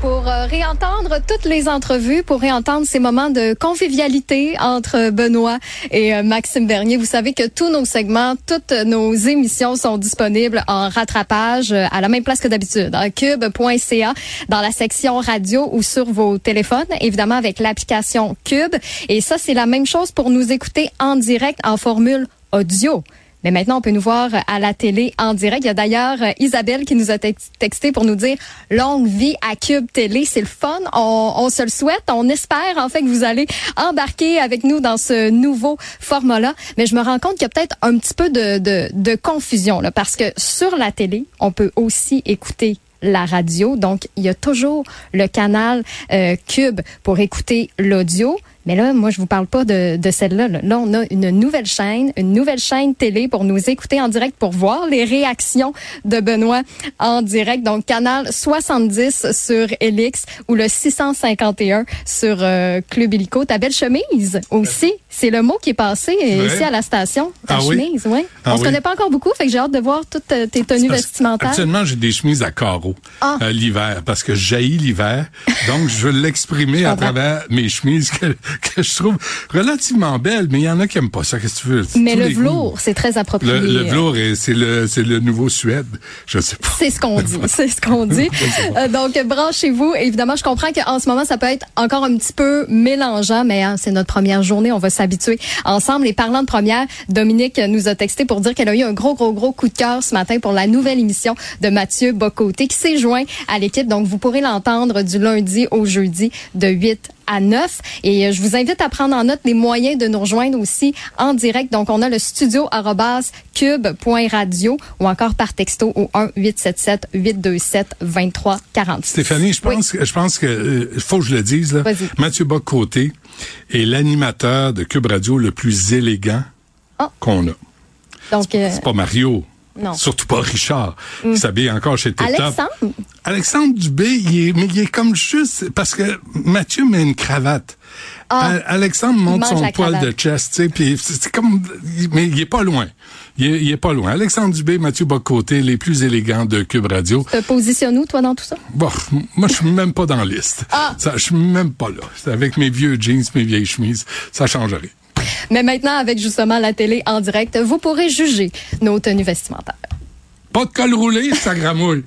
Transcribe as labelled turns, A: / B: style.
A: Pour euh, réentendre toutes les entrevues, pour réentendre ces moments de convivialité entre Benoît et euh, Maxime Bernier, vous savez que tous nos segments, toutes nos émissions sont disponibles en rattrapage euh, à la même place que d'habitude, à cube.ca, dans la section radio ou sur vos téléphones, évidemment avec l'application Cube. Et ça, c'est la même chose pour nous écouter en direct en formule audio. Mais maintenant, on peut nous voir à la télé en direct. Il y a d'ailleurs euh, Isabelle qui nous a texté pour nous dire longue vie à Cube Télé. C'est le fun. On, on, se le souhaite. On espère en fait que vous allez embarquer avec nous dans ce nouveau format-là. Mais je me rends compte qu'il y a peut-être un petit peu de, de, de confusion là, parce que sur la télé, on peut aussi écouter la radio. Donc, il y a toujours le canal euh, Cube pour écouter l'audio. Mais là, moi, je vous parle pas de, de celle-là. Là. on a une nouvelle chaîne, une nouvelle chaîne télé pour nous écouter en direct, pour voir les réactions de Benoît en direct. Donc, canal 70 sur Elix ou le 651 sur euh, Club Illico. Ta belle chemise aussi. C'est le mot qui est passé ici à la station. Ta
B: ah
A: chemise, oui.
B: Ah
A: on se connaît pas encore beaucoup, fait que j'ai hâte de voir toutes euh, tes tenues vestimentaires.
B: Actuellement, j'ai des chemises à carreaux
A: Ah.
B: euh, l'hiver parce que jaillit l'hiver. Donc, je veux l'exprimer à travers mes chemises que, que je trouve relativement belles, mais il y en a qui aiment pas ça. Qu'est-ce que tu veux?
A: Mais
B: tous
A: le velours, c'est très approprié.
B: Le, le velours, est- c'est le, c'est le nouveau Suède. Je sais pas.
A: C'est ce qu'on dit, c'est ce qu'on dit. Euh, donc branchez-vous. Évidemment, je comprends qu'en ce moment, ça peut être encore un petit peu mélangeant, mais hein, c'est notre première journée, on va s'habituer ensemble. Et parlant de première, Dominique nous a texté pour dire qu'elle a eu un gros, gros, gros coup de cœur ce matin pour la nouvelle émission de Mathieu Bocoté qui s'est joint à l'équipe. Donc, vous pourrez l'entendre du lundi au jeudi de 8 à 9. Et euh, je vous invite à prendre en note les moyens de nous rejoindre aussi en direct. Donc, on a le studio cube.radio ou encore par texto au 1 877 827 2346.
B: Stéphanie, je pense, que je pense que euh, faut que je le dise là.
A: Vas-y.
B: Mathieu Bocoté est l'animateur de Cube Radio le plus élégant
A: Ah.
B: qu'on a.
A: Donc, euh,
B: C'est pas Mario.
A: Non.
B: Surtout pas Richard. Il s'habille encore chez Tip Top.
A: Alexandre?
B: Alexandre Dubé, il est, mais il est comme juste parce que Mathieu met une cravate.
A: Ah.
B: Al- Alexandre monte son poil
A: cravate.
B: de chest, tu sais, puis c'est comme, mais il est pas loin. Il est, il est pas loin. Alexandre Dubé, Mathieu Bocoté, les plus élégants de Cube Radio.
A: te positionnes-nous, toi, dans tout ça?
B: Bon, moi, je suis même pas dans la liste.
A: Ah.
B: Ça, je suis même pas là. C'est Avec mes vieux jeans, mes vieilles chemises, ça changerait.
A: Mais maintenant, avec justement la télé en direct, vous pourrez juger nos tenues vestimentaires.
B: Pas de col roulé, ça gramouille.